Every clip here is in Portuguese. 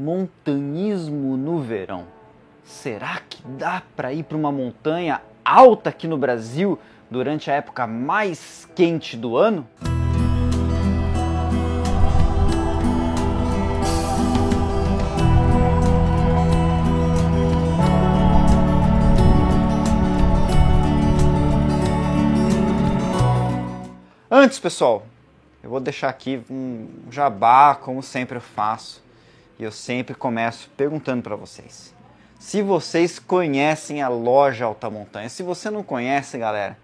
montanhismo no verão. Será que dá para ir para uma montanha alta aqui no Brasil durante a época mais quente do ano? Antes, pessoal, eu vou deixar aqui um jabá, como sempre eu faço. E eu sempre começo perguntando para vocês. Se vocês conhecem a loja Alta Montanha. Se você não conhece, galera,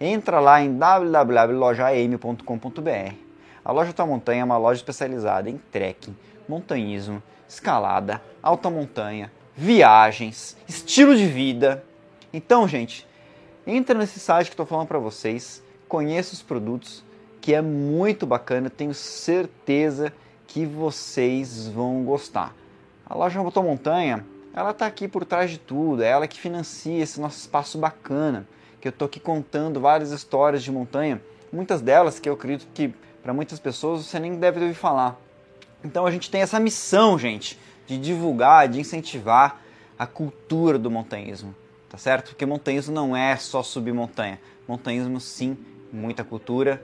entra lá em www.lojaam.com.br. A loja Alta Montanha é uma loja especializada em trekking, montanhismo, escalada, alta montanha, viagens, estilo de vida. Então, gente, entra nesse site que estou falando para vocês, conheça os produtos, que é muito bacana, tenho certeza que vocês vão gostar. A loja Motor Montanha, ela está aqui por trás de tudo, é ela que financia esse nosso espaço bacana, que eu estou aqui contando várias histórias de montanha, muitas delas que eu acredito que para muitas pessoas você nem deve ouvir falar. Então a gente tem essa missão, gente, de divulgar, de incentivar a cultura do montanhismo, tá certo? Porque montanhismo não é só subir montanha. Montanhismo sim, muita cultura,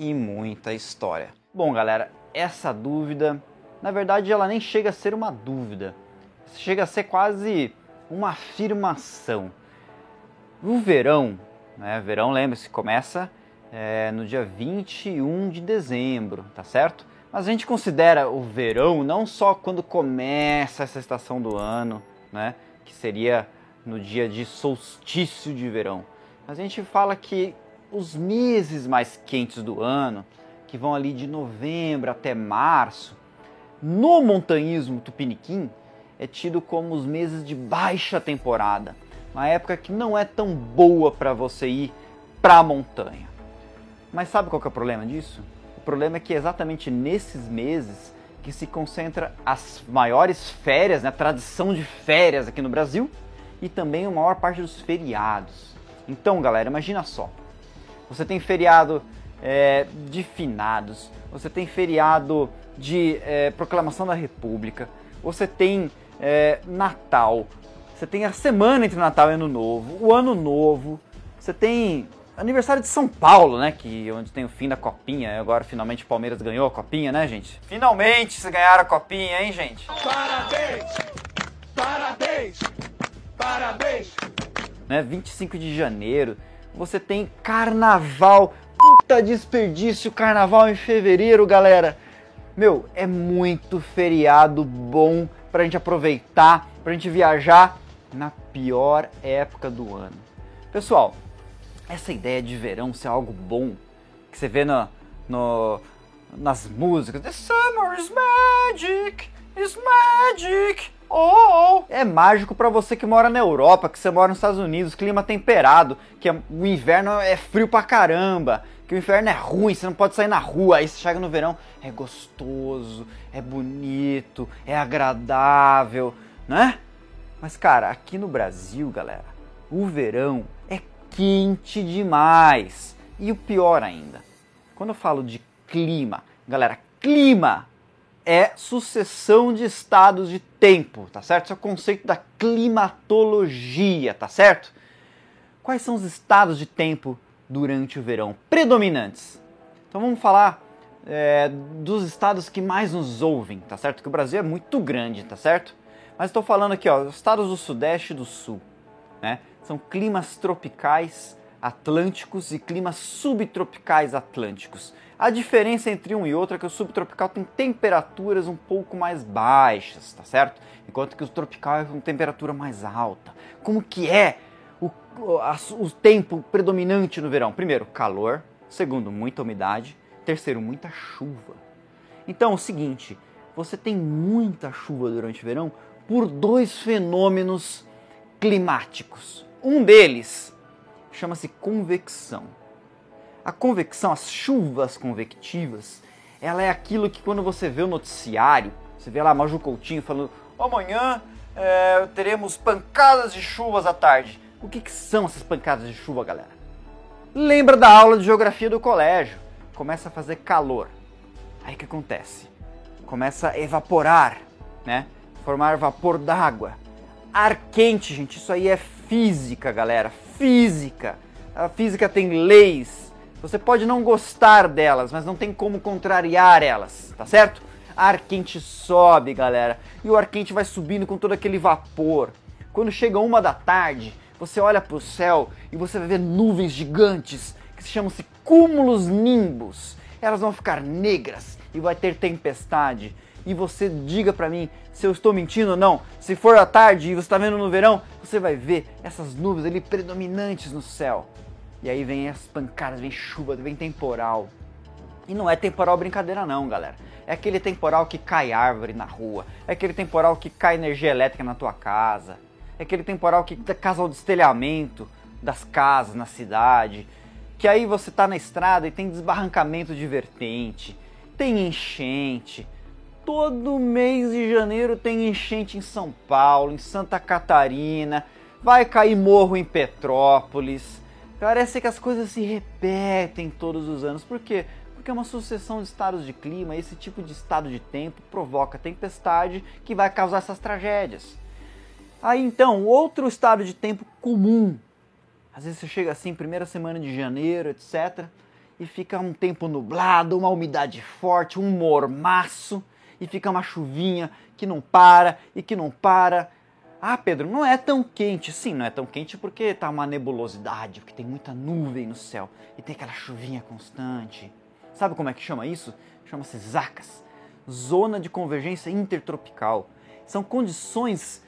e muita história. Bom, galera, essa dúvida, na verdade, ela nem chega a ser uma dúvida, chega a ser quase uma afirmação. O verão, né? Verão, lembre-se, começa é, no dia 21 de dezembro, tá certo? Mas a gente considera o verão não só quando começa essa estação do ano, né? Que seria no dia de solstício de verão. Mas a gente fala que os meses mais quentes do ano, que vão ali de novembro até março, no montanhismo tupiniquim, é tido como os meses de baixa temporada, uma época que não é tão boa para você ir para a montanha. Mas sabe qual é o problema disso? O problema é que é exatamente nesses meses que se concentra as maiores férias, né, a tradição de férias aqui no Brasil e também a maior parte dos feriados. Então, galera, imagina só você tem feriado é, de finados, você tem feriado de é, proclamação da República, você tem é, Natal, você tem a semana entre Natal e Ano Novo, o Ano Novo, você tem aniversário de São Paulo, né? Que onde tem o fim da copinha. Agora finalmente o Palmeiras ganhou a copinha, né, gente? Finalmente se ganharam a copinha, hein, gente? Parabéns! Parabéns! Parabéns! Né? 25 de janeiro você tem carnaval. Puta desperdício, carnaval em fevereiro, galera. Meu, é muito feriado bom pra gente aproveitar, pra gente viajar na pior época do ano. Pessoal, essa ideia de verão ser algo bom, que você vê no, no, nas músicas, The Summer is Magic, is Magic, Oh, oh. É mágico para você que mora na Europa, que você mora nos Estados Unidos, clima temperado, que é, o inverno é frio pra caramba, que o inverno é ruim, você não pode sair na rua, aí você chega no verão, é gostoso, é bonito, é agradável, né? Mas cara, aqui no Brasil, galera, o verão é quente demais. E o pior ainda, quando eu falo de clima, galera, clima é sucessão de estados de tempo, tá certo? Esse é o conceito da climatologia, tá certo? Quais são os estados de tempo durante o verão predominantes? Então vamos falar é, dos estados que mais nos ouvem, tá certo? Que o Brasil é muito grande, tá certo? Mas estou falando aqui, ó, os estados do Sudeste e do Sul, né? São climas tropicais atlânticos e climas subtropicais atlânticos. A diferença entre um e outro é que o subtropical tem temperaturas um pouco mais baixas, tá certo? Enquanto que o tropical é com temperatura mais alta. Como que é o, tempo predominante no verão? Primeiro, calor. Segundo, muita umidade. Terceiro, muita chuva. Então, é o seguinte, você tem muita chuva durante o verão por dois fenômenos climáticos. Um deles chama-se convecção. A convecção, as chuvas convectivas, ela é aquilo que quando você vê o noticiário, você vê lá Maju Coutinho falando amanhã é, teremos pancadas de chuvas à tarde. O que, que são essas pancadas de chuva, galera? Lembra da aula de geografia do colégio? Começa a fazer calor. Aí o que acontece? Começa a evaporar, né? formar vapor d'água. Ar quente, gente, isso aí é física, galera, física. A física tem leis. Você pode não gostar delas, mas não tem como contrariar elas, tá certo? Ar quente sobe, galera, e o ar quente vai subindo com todo aquele vapor. Quando chega uma da tarde, você olha para o céu e você vai ver nuvens gigantes que se chamam-se cúmulos nimbus. Elas vão ficar negras e vai ter tempestade. E você diga para mim se eu estou mentindo ou não. Se for à tarde e você está vendo no verão, você vai ver essas nuvens ali predominantes no céu. E aí vem as pancadas, vem chuva, vem temporal. E não é temporal brincadeira não, galera. É aquele temporal que cai árvore na rua. É aquele temporal que cai energia elétrica na tua casa. É aquele temporal que causa o destelhamento das casas na cidade. Que aí você tá na estrada e tem desbarrancamento de vertente. Tem enchente. Todo mês de janeiro tem enchente em São Paulo, em Santa Catarina. Vai cair morro em Petrópolis Parece que as coisas se repetem todos os anos. Por quê? Porque é uma sucessão de estados de clima, esse tipo de estado de tempo provoca tempestade que vai causar essas tragédias. Aí então, outro estado de tempo comum. Às vezes você chega assim, primeira semana de janeiro, etc. E fica um tempo nublado, uma umidade forte, um mormaço, e fica uma chuvinha que não para e que não para ah, Pedro, não é tão quente. Sim, não é tão quente porque tá uma nebulosidade, porque tem muita nuvem no céu e tem aquela chuvinha constante. Sabe como é que chama isso? Chama-se ZACAS Zona de Convergência Intertropical. São condições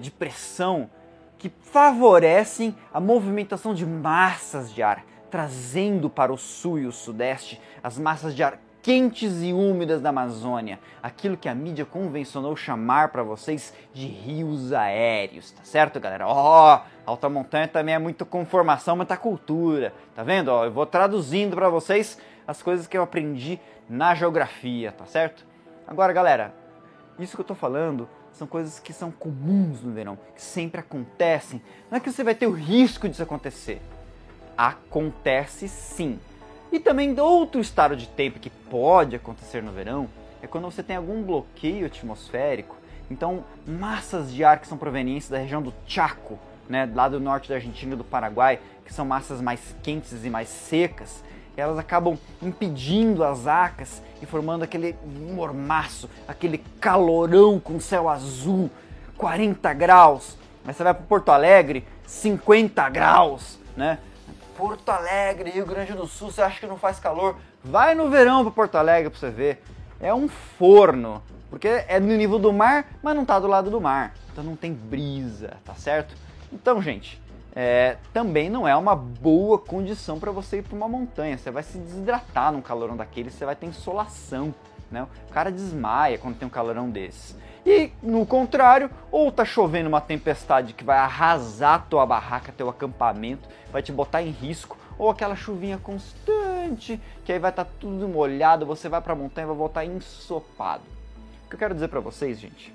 de pressão que favorecem a movimentação de massas de ar, trazendo para o sul e o sudeste as massas de ar quentes e úmidas da Amazônia, aquilo que a mídia convencionou chamar para vocês de rios aéreos, tá certo, galera? Ó, oh, alta montanha também é muito conformação, muita cultura, tá vendo? Ó, eu vou traduzindo para vocês as coisas que eu aprendi na geografia, tá certo? Agora, galera, isso que eu tô falando são coisas que são comuns no verão, que sempre acontecem. Não é que você vai ter o risco disso acontecer. Acontece sim e também outro estado de tempo que pode acontecer no verão é quando você tem algum bloqueio atmosférico. Então, massas de ar que são provenientes da região do Chaco, né, lá do norte da Argentina e do Paraguai, que são massas mais quentes e mais secas, elas acabam impedindo as acas e formando aquele mormaço, aquele calorão com céu azul, 40 graus. Mas você vai para Porto Alegre, 50 graus, né? Porto Alegre, Rio Grande do Sul, você acha que não faz calor? Vai no verão para Porto Alegre para você ver. É um forno, porque é no nível do mar, mas não está do lado do mar. Então não tem brisa, tá certo? Então, gente, é, também não é uma boa condição para você ir para uma montanha. Você vai se desidratar num calorão daquele, você vai ter insolação. Né? O cara desmaia quando tem um calorão desse. E no contrário, ou tá chovendo uma tempestade que vai arrasar tua barraca, teu acampamento, vai te botar em risco, ou aquela chuvinha constante, que aí vai estar tá tudo molhado, você vai para a montanha e vai voltar ensopado. O que eu quero dizer para vocês, gente,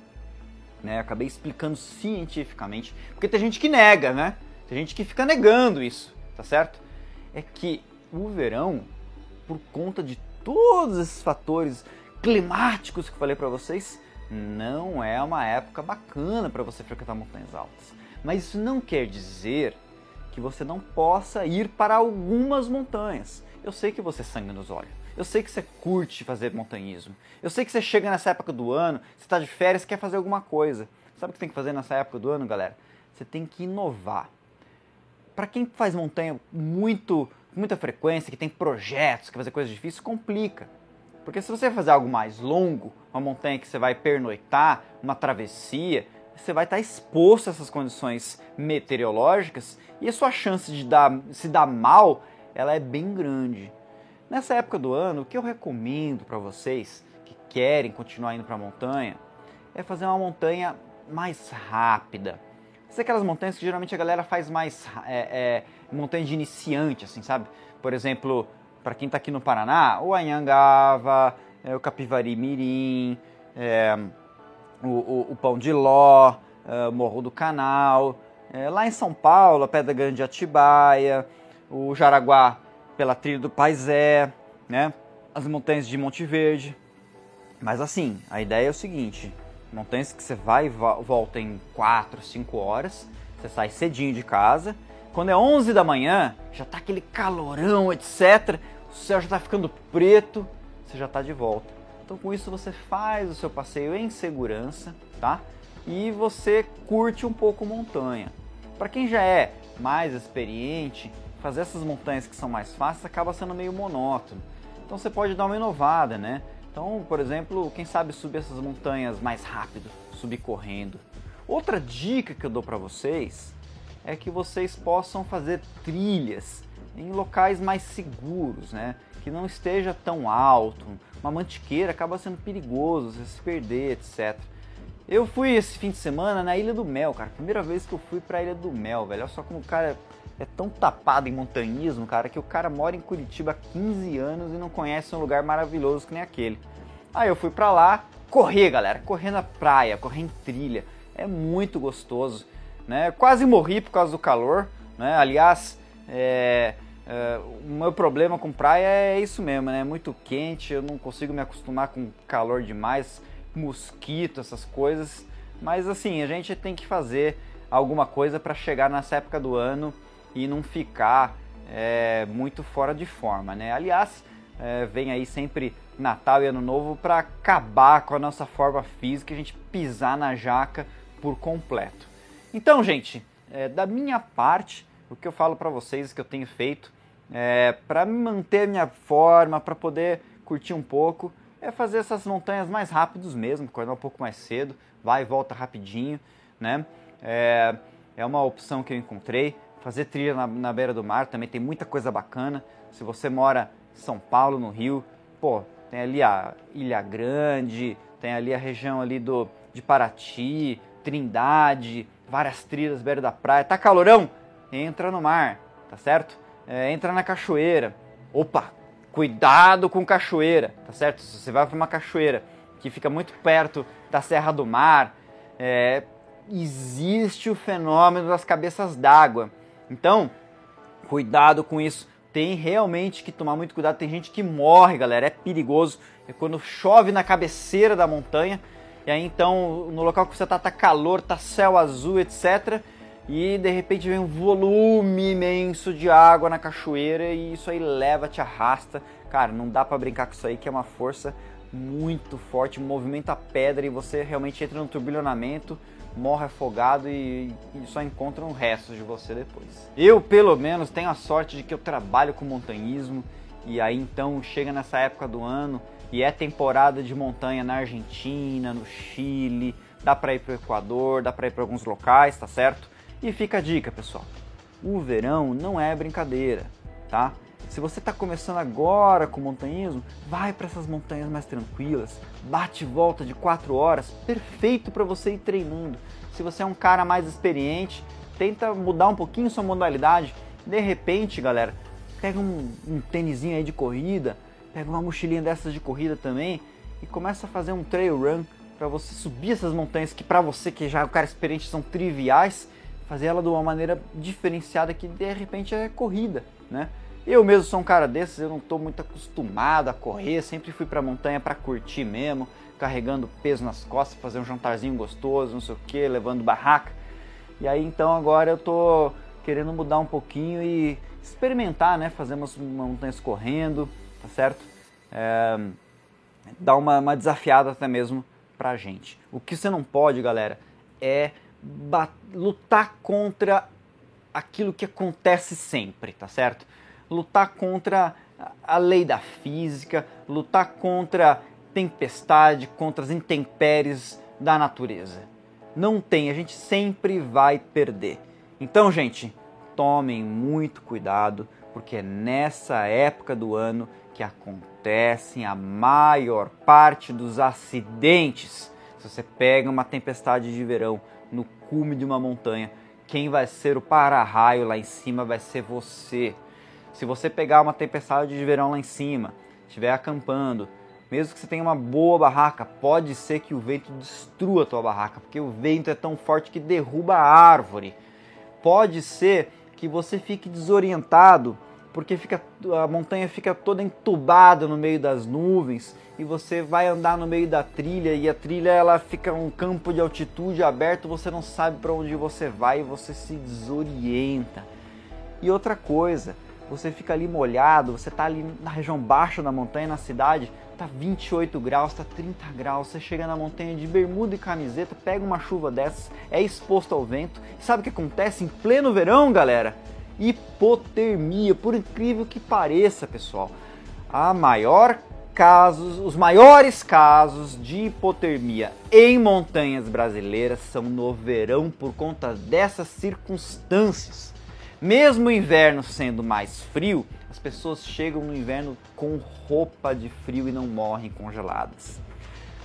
né, acabei explicando cientificamente, porque tem gente que nega, né? Tem gente que fica negando isso, tá certo? É que o verão, por conta de todos esses fatores climáticos que falei para vocês, não é uma época bacana para você frequentar montanhas altas. Mas isso não quer dizer que você não possa ir para algumas montanhas. Eu sei que você sangue nos olhos. Eu sei que você curte fazer montanhismo. Eu sei que você chega nessa época do ano, você está de férias quer fazer alguma coisa. Sabe o que tem que fazer nessa época do ano, galera? Você tem que inovar. Para quem faz montanha muito, muita frequência, que tem projetos, que fazer coisas difíceis, complica. Porque se você fazer algo mais longo, uma montanha que você vai pernoitar, uma travessia, você vai estar exposto a essas condições meteorológicas e a sua chance de dar, se dar mal ela é bem grande. Nessa época do ano, o que eu recomendo para vocês que querem continuar indo para a montanha é fazer uma montanha mais rápida. Essas aquelas montanhas que geralmente a galera faz mais é, é, montanha de iniciante, assim, sabe? Por exemplo, para quem está aqui no Paraná, o Anhangava, é, o Capivari Mirim, é, o, o, o, Pão de Ló, é, Morro do Canal, é, lá em São Paulo, a Pedra Grande de Atibaia, o Jaraguá pela trilha do Paisé, né? as montanhas de Monte Verde. Mas assim, a ideia é o seguinte, Montanhas que você vai e volta em 4, 5 horas. Você sai cedinho de casa. Quando é 11 da manhã, já tá aquele calorão, etc. O céu já tá ficando preto, você já tá de volta. Então com isso você faz o seu passeio em segurança, tá? E você curte um pouco montanha. Para quem já é mais experiente, fazer essas montanhas que são mais fáceis acaba sendo meio monótono. Então você pode dar uma inovada, né? Então, por exemplo, quem sabe subir essas montanhas mais rápido, subir correndo. Outra dica que eu dou para vocês é que vocês possam fazer trilhas em locais mais seguros, né? Que não esteja tão alto. Uma mantiqueira acaba sendo perigoso, você se perder, etc. Eu fui esse fim de semana na Ilha do Mel, cara. Primeira vez que eu fui pra Ilha do Mel, velho. Olha só como o cara é tão tapado em montanhismo, cara, que o cara mora em Curitiba há 15 anos e não conhece um lugar maravilhoso que nem aquele. Aí eu fui pra lá, correr, galera, correr na praia, correr em trilha. É muito gostoso, né? Quase morri por causa do calor, né? Aliás, é, é, o meu problema com praia é isso mesmo, né? É muito quente, eu não consigo me acostumar com calor demais mosquito, essas coisas. Mas assim, a gente tem que fazer alguma coisa para chegar nessa época do ano e não ficar é, muito fora de forma, né? Aliás, é, vem aí sempre Natal e Ano Novo para acabar com a nossa forma física, a gente pisar na jaca por completo. Então, gente, é, da minha parte, o que eu falo para vocês que eu tenho feito é, para manter minha forma, para poder curtir um pouco, é fazer essas montanhas mais rápidos mesmo, acordar um pouco mais cedo, vai e volta rapidinho, né? É, é uma opção que eu encontrei. Fazer trilha na, na beira do mar também tem muita coisa bacana. Se você mora em São Paulo, no Rio, pô, tem ali a Ilha Grande, tem ali a região ali do, de Paraty, Trindade, várias trilhas beira da praia. Tá calorão? Entra no mar, tá certo? É, entra na cachoeira. Opa, Cuidado com cachoeira, tá certo? Se você vai para uma cachoeira que fica muito perto da Serra do Mar, é, existe o fenômeno das cabeças d'água. Então, cuidado com isso. Tem realmente que tomar muito cuidado. Tem gente que morre, galera. É perigoso. É quando chove na cabeceira da montanha. E aí então, no local que você tá, tá calor, tá céu azul, etc e de repente vem um volume imenso de água na cachoeira e isso aí leva, te arrasta. Cara, não dá para brincar com isso aí que é uma força muito forte, movimenta a pedra e você realmente entra no turbilhonamento, morre afogado e, e só encontra um resto de você depois. Eu, pelo menos, tenho a sorte de que eu trabalho com montanhismo e aí então chega nessa época do ano e é temporada de montanha na Argentina, no Chile, dá para ir para o Equador, dá para ir para alguns locais, tá certo? E fica a dica, pessoal. O verão não é brincadeira, tá? Se você está começando agora com montanhismo, vai para essas montanhas mais tranquilas, bate volta de 4 horas, perfeito para você ir treinando. Se você é um cara mais experiente, tenta mudar um pouquinho sua modalidade. De repente, galera, pega um, um tênisinho aí de corrida, pega uma mochilinha dessas de corrida também e começa a fazer um trail run para você subir essas montanhas que para você que já é um cara experiente são triviais fazer ela de uma maneira diferenciada que de repente é corrida, né? Eu mesmo sou um cara desses, eu não estou muito acostumado a correr, sempre fui para a montanha para curtir mesmo, carregando peso nas costas, fazer um jantarzinho gostoso, não sei o que, levando barraca. E aí então agora eu tô querendo mudar um pouquinho e experimentar, né? Fazer umas montanhas correndo, tá certo? É, dar uma, uma desafiada até mesmo pra gente. O que você não pode, galera, é lutar contra aquilo que acontece sempre, tá certo? Lutar contra a lei da física, lutar contra tempestade, contra as intempéries da natureza. Não tem, a gente sempre vai perder. Então, gente, tomem muito cuidado, porque é nessa época do ano que acontecem a maior parte dos acidentes. Se você pega uma tempestade de verão, no cume de uma montanha. Quem vai ser o para-raio lá em cima vai ser você. Se você pegar uma tempestade de verão lá em cima, estiver acampando, mesmo que você tenha uma boa barraca, pode ser que o vento destrua a tua barraca, porque o vento é tão forte que derruba a árvore. Pode ser que você fique desorientado porque fica, a montanha fica toda entubada no meio das nuvens e você vai andar no meio da trilha e a trilha ela fica um campo de altitude aberto, você não sabe para onde você vai e você se desorienta. E outra coisa, você fica ali molhado, você está ali na região baixa da montanha, na cidade, tá 28 graus, tá 30 graus, você chega na montanha de bermuda e camiseta, pega uma chuva dessas, é exposto ao vento. E sabe o que acontece em pleno verão, galera? hipotermia, por incrível que pareça, pessoal. A maior casos, os maiores casos de hipotermia em montanhas brasileiras são no verão por conta dessas circunstâncias. Mesmo o inverno sendo mais frio, as pessoas chegam no inverno com roupa de frio e não morrem congeladas.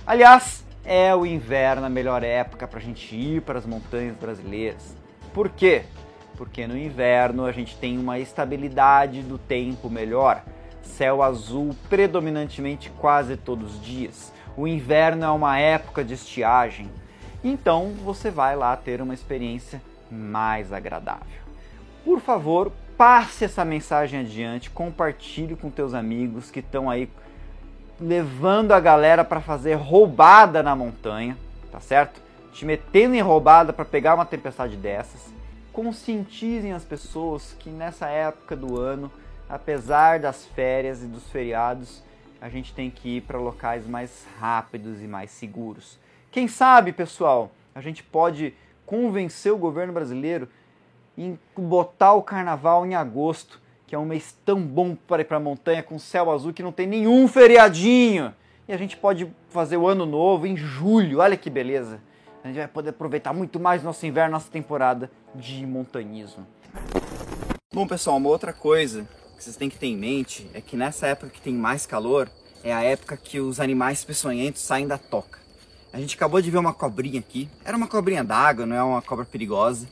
Aliás, é o inverno a melhor época para a gente ir para as montanhas brasileiras. Por quê? porque no inverno a gente tem uma estabilidade do tempo melhor. Céu azul predominantemente quase todos os dias. O inverno é uma época de estiagem. Então você vai lá ter uma experiência mais agradável. Por favor, passe essa mensagem adiante, compartilhe com teus amigos que estão aí levando a galera para fazer roubada na montanha, tá certo? Te metendo em roubada para pegar uma tempestade dessas conscientizem as pessoas que nessa época do ano, apesar das férias e dos feriados, a gente tem que ir para locais mais rápidos e mais seguros. Quem sabe, pessoal, a gente pode convencer o governo brasileiro em botar o carnaval em agosto, que é um mês tão bom para ir para a montanha com céu azul que não tem nenhum feriadinho. E a gente pode fazer o ano novo em julho. Olha que beleza. A gente vai poder aproveitar muito mais nosso inverno, nossa temporada de montanhismo. Bom, pessoal, uma outra coisa que vocês têm que ter em mente é que nessa época que tem mais calor, é a época que os animais peçonhentos saem da toca. A gente acabou de ver uma cobrinha aqui. Era uma cobrinha d'água, não é uma cobra perigosa.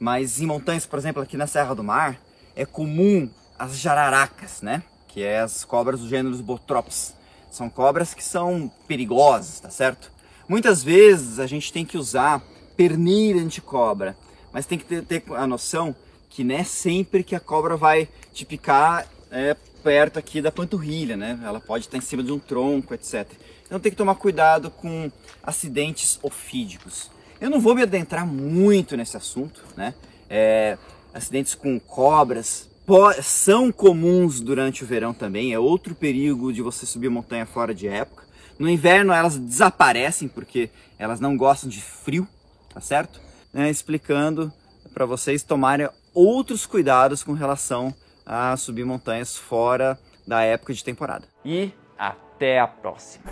Mas em montanhas, por exemplo, aqui na Serra do Mar, é comum as jararacas, né? Que é as cobras do gênero Botrops. São cobras que são perigosas, tá certo? Muitas vezes a gente tem que usar pernilha anti-cobra, mas tem que ter, ter, a noção que não é sempre que a cobra vai te picar é, perto aqui da panturrilha, né? Ela pode estar em cima de um tronco, etc. Então tem que tomar cuidado com acidentes ofídicos. Eu não vou me adentrar muito nesse assunto, né? É, acidentes com cobras são comuns durante o verão também, é outro perigo de você subir montanha fora de época. No inverno elas desaparecem porque elas não gostam de frio, tá certo? Né, explicando para vocês tomarem outros cuidados com relação a subir montanhas fora da época de temporada. E até a próxima!